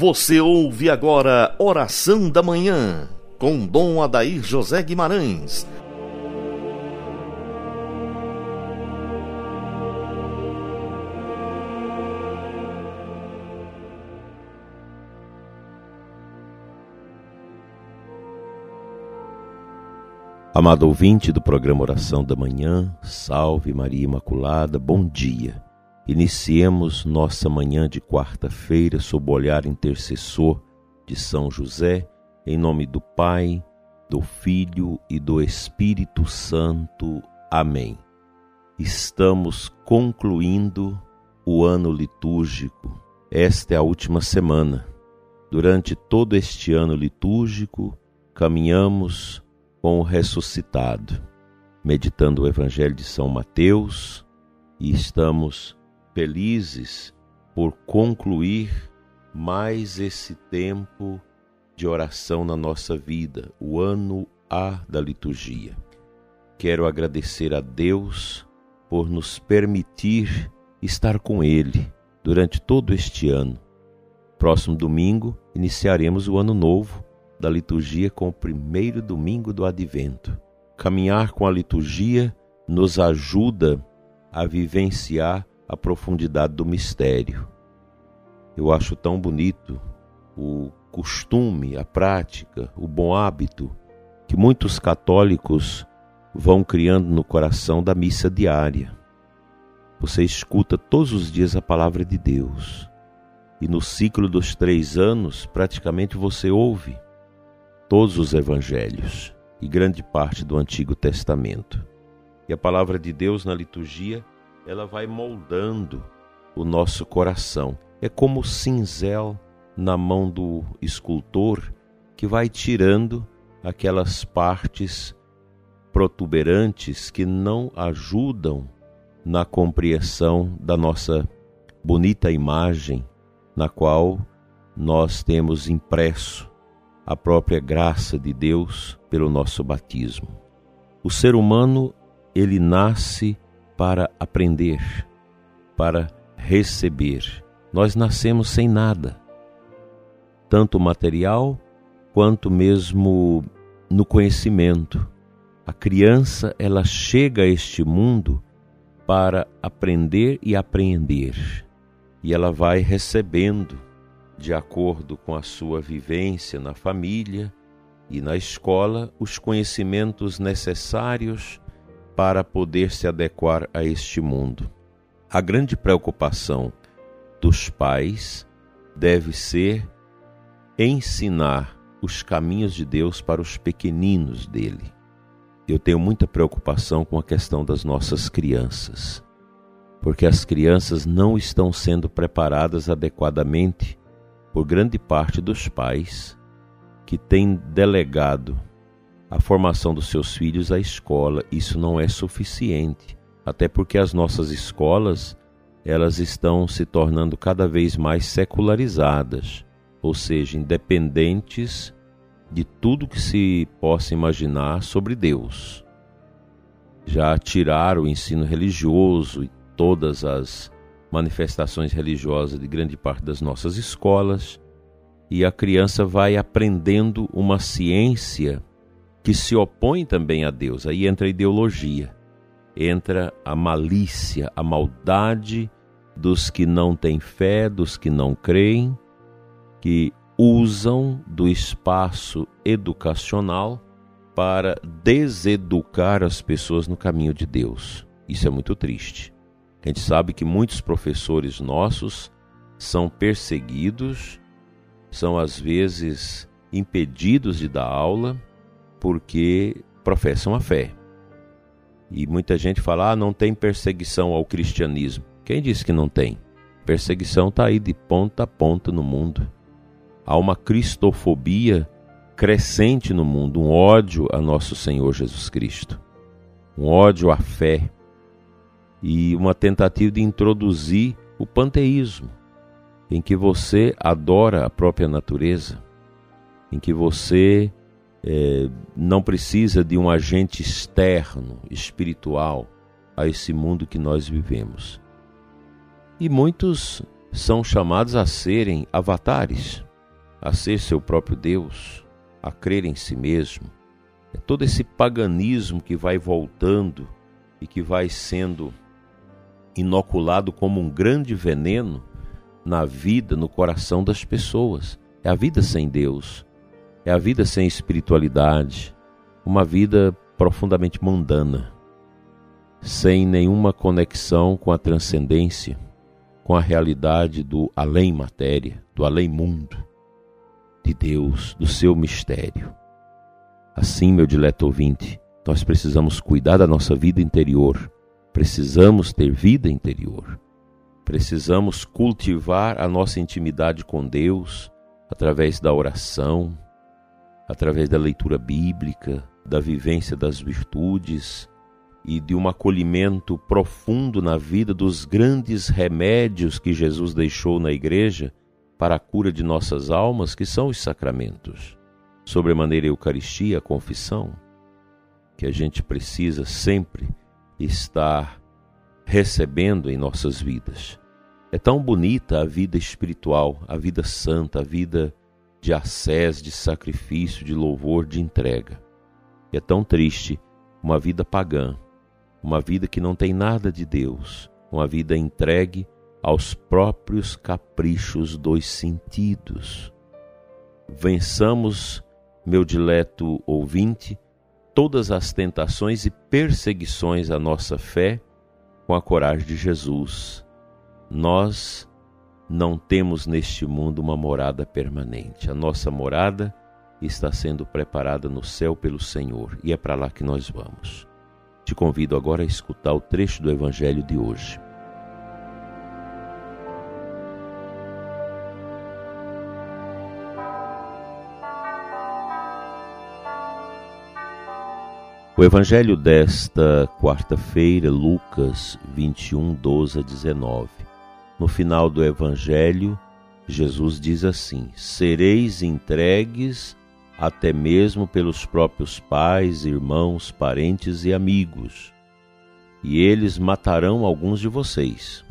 Você ouve agora Oração da Manhã, com Dom Adair José Guimarães. Amado ouvinte do programa Oração da Manhã, salve Maria Imaculada, bom dia. Iniciemos nossa manhã de quarta-feira sob o olhar intercessor de São José, em nome do Pai, do Filho e do Espírito Santo. Amém. Estamos concluindo o ano litúrgico. Esta é a última semana. Durante todo este ano litúrgico, caminhamos com o ressuscitado, meditando o Evangelho de São Mateus, e estamos felizes por concluir mais esse tempo de oração na nossa vida, o ano A da liturgia. Quero agradecer a Deus por nos permitir estar com Ele durante todo este ano. Próximo domingo iniciaremos o ano novo da liturgia com o primeiro domingo do advento. Caminhar com a liturgia nos ajuda a vivenciar a profundidade do mistério. Eu acho tão bonito o costume, a prática, o bom hábito que muitos católicos vão criando no coração da missa diária. Você escuta todos os dias a palavra de Deus. E no ciclo dos três anos, praticamente você ouve todos os evangelhos e grande parte do Antigo Testamento. E a palavra de Deus na liturgia ela vai moldando o nosso coração. É como o cinzel na mão do escultor que vai tirando aquelas partes protuberantes que não ajudam na compreensão da nossa bonita imagem na qual nós temos impresso a própria graça de Deus pelo nosso batismo. O ser humano, ele nasce para aprender, para receber. Nós nascemos sem nada, tanto material quanto mesmo no conhecimento. A criança, ela chega a este mundo para aprender e apreender, e ela vai recebendo de acordo com a sua vivência na família e na escola os conhecimentos necessários para poder se adequar a este mundo. A grande preocupação dos pais deve ser ensinar os caminhos de Deus para os pequeninos dele. Eu tenho muita preocupação com a questão das nossas crianças, porque as crianças não estão sendo preparadas adequadamente por grande parte dos pais que têm delegado a formação dos seus filhos à escola. Isso não é suficiente, até porque as nossas escolas elas estão se tornando cada vez mais secularizadas, ou seja, independentes de tudo que se possa imaginar sobre Deus. Já tiraram o ensino religioso e todas as manifestações religiosas de grande parte das nossas escolas, e a criança vai aprendendo uma ciência que se opõe também a Deus. Aí entra a ideologia, entra a malícia, a maldade dos que não têm fé, dos que não creem, que usam do espaço educacional para deseducar as pessoas no caminho de Deus. Isso é muito triste. A gente sabe que muitos professores nossos são perseguidos, são às vezes impedidos de dar aula porque professam a fé. E muita gente fala: ah, não tem perseguição ao cristianismo. Quem disse que não tem? Perseguição está aí de ponta a ponta no mundo. Há uma cristofobia crescente no mundo, um ódio a nosso Senhor Jesus Cristo, um ódio à fé e uma tentativa de introduzir o panteísmo, em que você adora a própria natureza, em que você é, não precisa de um agente externo, espiritual, a esse mundo que nós vivemos. E muitos são chamados a serem avatares, a ser seu próprio Deus, a crer em si mesmo. É todo esse paganismo que vai voltando e que vai sendo inoculado como um grande veneno na vida, no coração das pessoas. É a vida sem Deus, é a vida sem espiritualidade, uma vida profundamente mundana, sem nenhuma conexão com a transcendência, com a realidade do além matéria, do além mundo, de Deus, do seu mistério. Assim, meu dileto ouvinte, nós precisamos cuidar da nossa vida interior, precisamos ter vida interior, precisamos cultivar a nossa intimidade com Deus através da oração, através da leitura bíblica, da vivência das virtudes e de um acolhimento profundo na vida dos grandes remédios que Jesus deixou na igreja para a cura de nossas almas, que são os sacramentos. Sobremaneira a Eucaristia, a confissão, que a gente precisa sempre estar recebendo em nossas vidas. É tão bonita a vida espiritual, a vida santa, a vida de assés, de sacrifício, de louvor, de entrega. E é tão triste uma vida pagã, uma vida que não tem nada de Deus, uma vida entregue aos próprios caprichos dos sentidos. Vençamos, meu dileto ouvinte, todas as tentações e perseguições à nossa fé com a coragem de Jesus. Nós não temos neste mundo uma morada permanente. A nossa morada está sendo preparada no céu pelo Senhor e é para lá que nós vamos. Te convido agora a escutar o trecho do Evangelho de hoje. O Evangelho desta quarta-feira, Lucas 21, 12 a 19. No final do Evangelho, Jesus diz assim: Sereis entregues até mesmo pelos próprios pais, irmãos, parentes e amigos, e eles matarão alguns de vocês.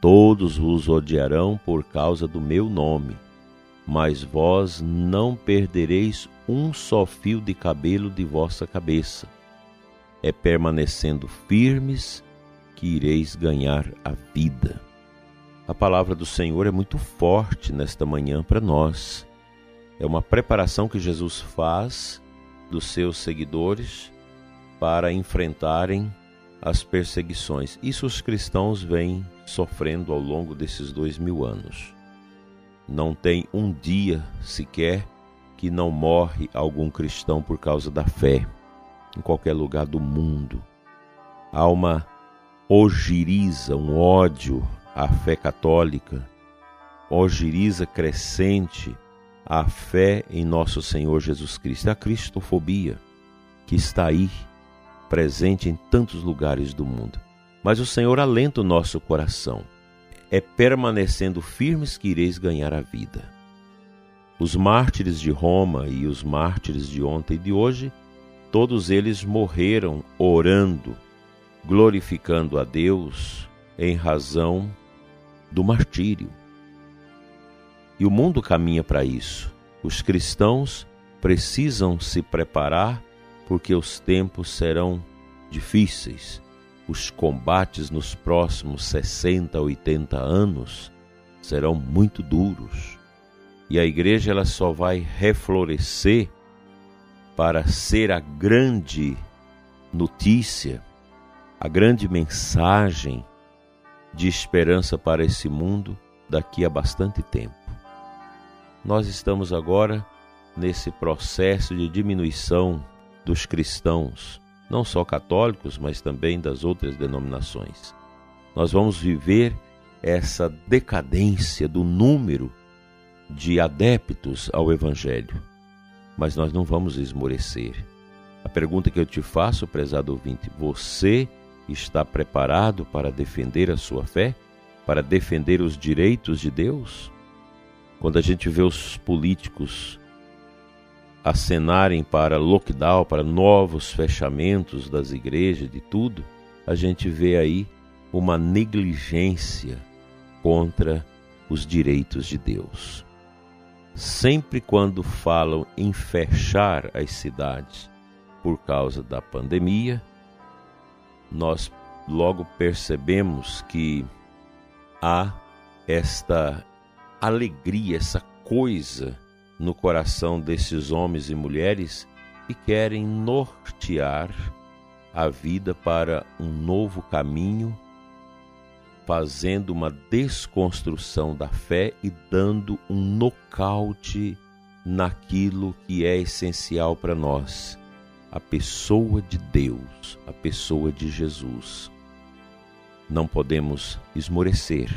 Todos vos odiarão por causa do meu nome, mas vós não perdereis um só fio de cabelo de vossa cabeça. É permanecendo firmes que ireis ganhar a vida. A palavra do Senhor é muito forte nesta manhã para nós. É uma preparação que Jesus faz dos seus seguidores para enfrentarem as perseguições. Isso os cristãos vêm sofrendo ao longo desses dois mil anos. Não tem um dia sequer que não morre algum cristão por causa da fé, em qualquer lugar do mundo. Há uma ogiriza, um ódio à fé católica, ogiriza crescente à fé em nosso Senhor Jesus Cristo, a cristofobia que está aí, presente em tantos lugares do mundo. Mas o Senhor alenta o nosso coração. É permanecendo firmes que ireis ganhar a vida. Os mártires de Roma e os mártires de ontem e de hoje, todos eles morreram orando, glorificando a Deus em razão do martírio. E o mundo caminha para isso. Os cristãos precisam se preparar porque os tempos serão difíceis. Os combates nos próximos 60, 80 anos serão muito duros. E a igreja ela só vai reflorescer para ser a grande notícia, a grande mensagem de esperança para esse mundo daqui a bastante tempo. Nós estamos agora nesse processo de diminuição dos cristãos, não só católicos, mas também das outras denominações. Nós vamos viver essa decadência do número de adeptos ao Evangelho, mas nós não vamos esmorecer. A pergunta que eu te faço, prezado ouvinte, você está preparado para defender a sua fé, para defender os direitos de Deus? Quando a gente vê os políticos acenarem para lockdown, para novos fechamentos das igrejas, de tudo, a gente vê aí uma negligência contra os direitos de Deus. sempre quando falam em fechar as cidades por causa da pandemia, nós logo percebemos que há esta alegria, essa coisa no coração desses homens e mulheres que querem nortear a vida para um novo caminho, fazendo uma desconstrução da fé e dando um nocaute naquilo que é essencial para nós, a pessoa de Deus, a pessoa de Jesus. Não podemos esmorecer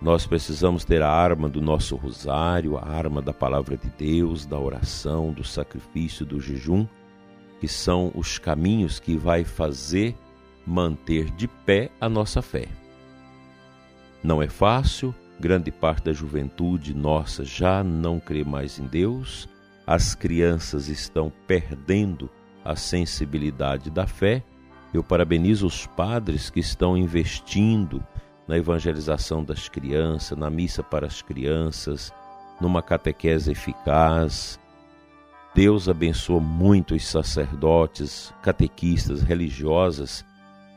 nós precisamos ter a arma do nosso rosário, a arma da palavra de Deus, da oração, do sacrifício, do jejum, que são os caminhos que vai fazer manter de pé a nossa fé. Não é fácil, grande parte da juventude nossa já não crê mais em Deus, as crianças estão perdendo a sensibilidade da fé. Eu parabenizo os padres que estão investindo na evangelização das crianças, na missa para as crianças, numa catequese eficaz. Deus abençoa muito os sacerdotes, catequistas, religiosas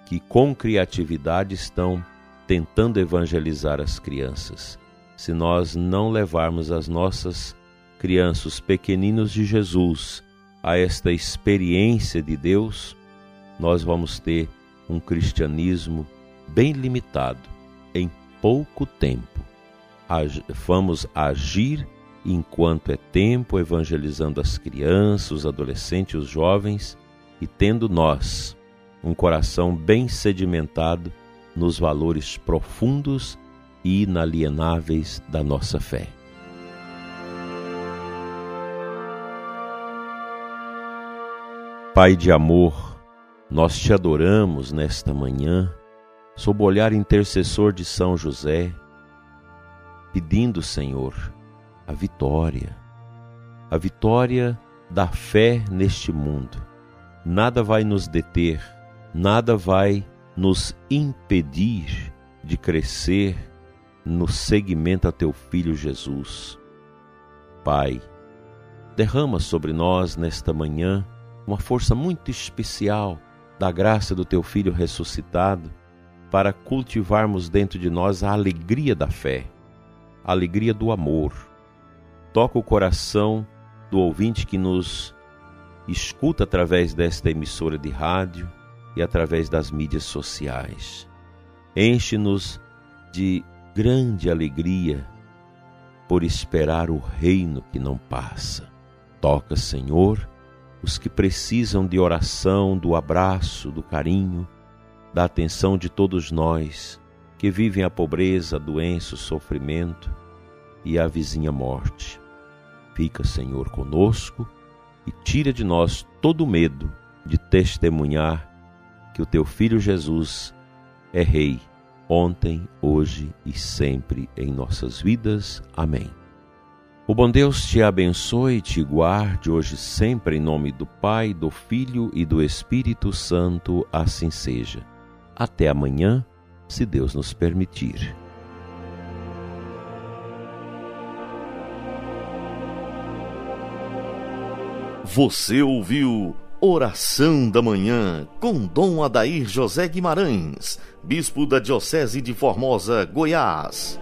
que com criatividade estão tentando evangelizar as crianças. Se nós não levarmos as nossas crianças, pequeninos de Jesus, a esta experiência de Deus, nós vamos ter um cristianismo bem limitado em pouco tempo. Vamos agir enquanto é tempo, evangelizando as crianças, os adolescentes, os jovens e tendo nós um coração bem sedimentado nos valores profundos e inalienáveis da nossa fé. Pai de amor, nós te adoramos nesta manhã sob o olhar intercessor de São José, pedindo, Senhor, a vitória, a vitória da fé neste mundo. Nada vai nos deter, nada vai nos impedir de crescer no seguimento a teu filho Jesus. Pai, derrama sobre nós nesta manhã uma força muito especial da graça do teu filho ressuscitado para cultivarmos dentro de nós a alegria da fé, a alegria do amor. Toca o coração do ouvinte que nos escuta através desta emissora de rádio e através das mídias sociais. Enche-nos de grande alegria por esperar o reino que não passa. Toca, Senhor, os que precisam de oração, do abraço, do carinho da atenção de todos nós que vivem a pobreza, a doença, o sofrimento e a vizinha morte. Fica, Senhor, conosco e tira de nós todo o medo de testemunhar que o teu Filho Jesus é Rei, ontem, hoje e sempre em nossas vidas. Amém. O bom Deus te abençoe e te guarde hoje sempre em nome do Pai, do Filho e do Espírito Santo, assim seja. Até amanhã, se Deus nos permitir. Você ouviu Oração da Manhã com Dom Adair José Guimarães, Bispo da Diocese de Formosa, Goiás.